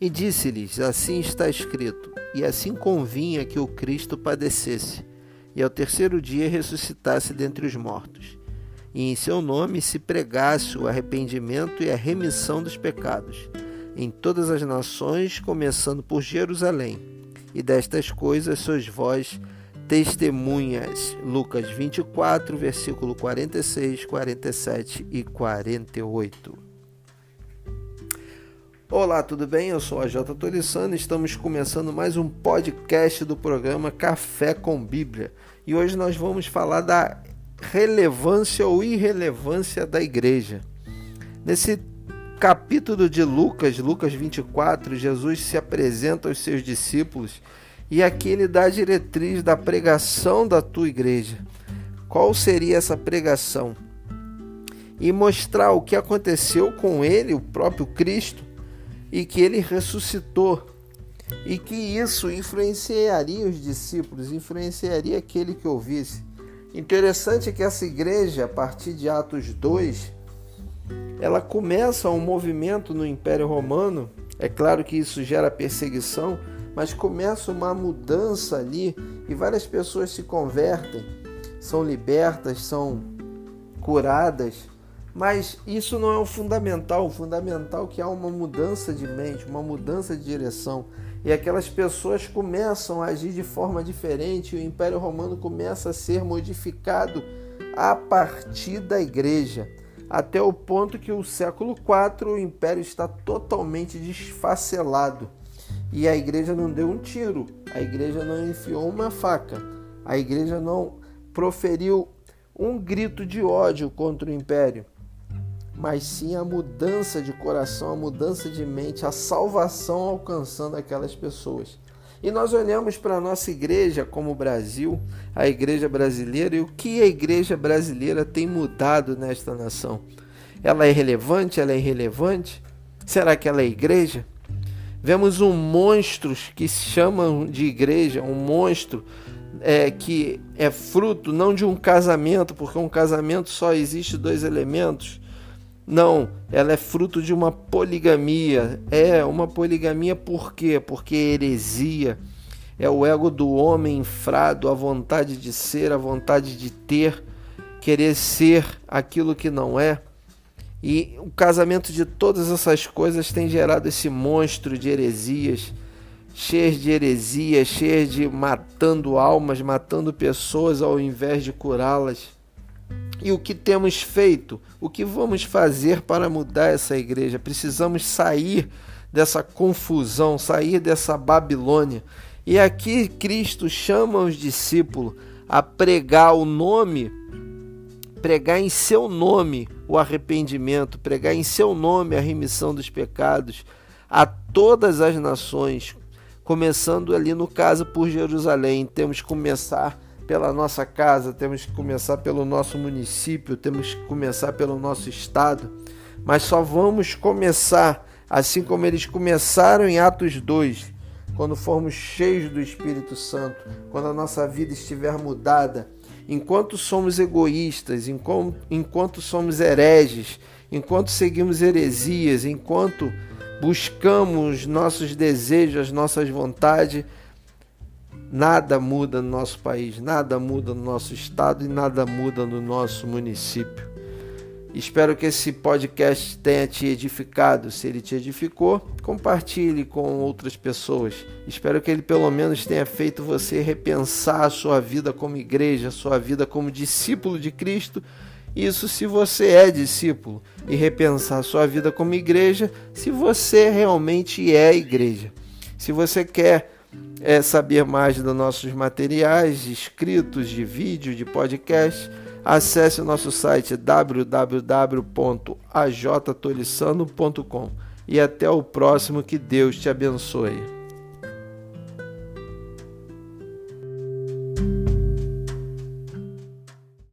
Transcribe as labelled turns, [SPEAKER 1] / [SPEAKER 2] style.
[SPEAKER 1] E disse-lhes: Assim está escrito, e assim convinha que o Cristo padecesse, e ao terceiro dia ressuscitasse dentre os mortos, e em seu nome se pregasse o arrependimento e a remissão dos pecados, em todas as nações, começando por Jerusalém. E destas coisas sois vós testemunhas. Lucas 24, versículo 46, 47 e 48. Olá, tudo bem? Eu sou a Jota Torissano e estamos começando mais um podcast do programa Café com Bíblia. E hoje nós vamos falar da relevância ou irrelevância da igreja. Nesse capítulo de Lucas, Lucas 24, Jesus se apresenta aos seus discípulos e aqui ele dá a diretriz da pregação da tua igreja. Qual seria essa pregação? E mostrar o que aconteceu com ele, o próprio Cristo, e que ele ressuscitou e que isso influenciaria os discípulos, influenciaria aquele que ouvisse. Interessante que essa igreja, a partir de Atos 2, ela começa um movimento no Império Romano. É claro que isso gera perseguição, mas começa uma mudança ali e várias pessoas se convertem, são libertas, são curadas mas isso não é o fundamental. O fundamental é que há uma mudança de mente, uma mudança de direção. E aquelas pessoas começam a agir de forma diferente. E o Império Romano começa a ser modificado a partir da igreja. Até o ponto que o século IV o império está totalmente desfacelado. E a igreja não deu um tiro, a igreja não enfiou uma faca, a igreja não proferiu um grito de ódio contra o império mas sim a mudança de coração, a mudança de mente, a salvação alcançando aquelas pessoas. E nós olhamos para a nossa igreja como Brasil, a igreja brasileira, e o que a igreja brasileira tem mudado nesta nação? Ela é relevante? Ela é irrelevante? Será que ela é igreja? Vemos um monstro que se chamam de igreja, um monstro é, que é fruto não de um casamento, porque um casamento só existe dois elementos, não, ela é fruto de uma poligamia. É uma poligamia por quê? Porque é heresia. É o ego do homem infrado, a vontade de ser, a vontade de ter, querer ser aquilo que não é. E o casamento de todas essas coisas tem gerado esse monstro de heresias, cheias de heresias, cheias de matando almas, matando pessoas ao invés de curá-las. E o que temos feito? O que vamos fazer para mudar essa igreja? Precisamos sair dessa confusão, sair dessa Babilônia. E aqui Cristo chama os discípulos a pregar o nome, pregar em seu nome o arrependimento, pregar em seu nome a remissão dos pecados a todas as nações, começando ali no caso por Jerusalém. Temos que começar pela nossa casa, temos que começar pelo nosso município, temos que começar pelo nosso estado, mas só vamos começar assim como eles começaram em Atos 2, quando formos cheios do Espírito Santo, quando a nossa vida estiver mudada. Enquanto somos egoístas, enquanto, enquanto somos hereges, enquanto seguimos heresias, enquanto buscamos nossos desejos, as nossas vontades, Nada muda no nosso país, nada muda no nosso estado e nada muda no nosso município. Espero que esse podcast tenha te edificado. Se ele te edificou, compartilhe com outras pessoas. Espero que ele pelo menos tenha feito você repensar a sua vida como igreja, a sua vida como discípulo de Cristo. Isso se você é discípulo e repensar a sua vida como igreja, se você realmente é igreja. Se você quer é, saber mais dos nossos materiais escritos, de vídeo, de podcast, acesse o nosso site www.ajtolissano.com e até o próximo. Que Deus te abençoe.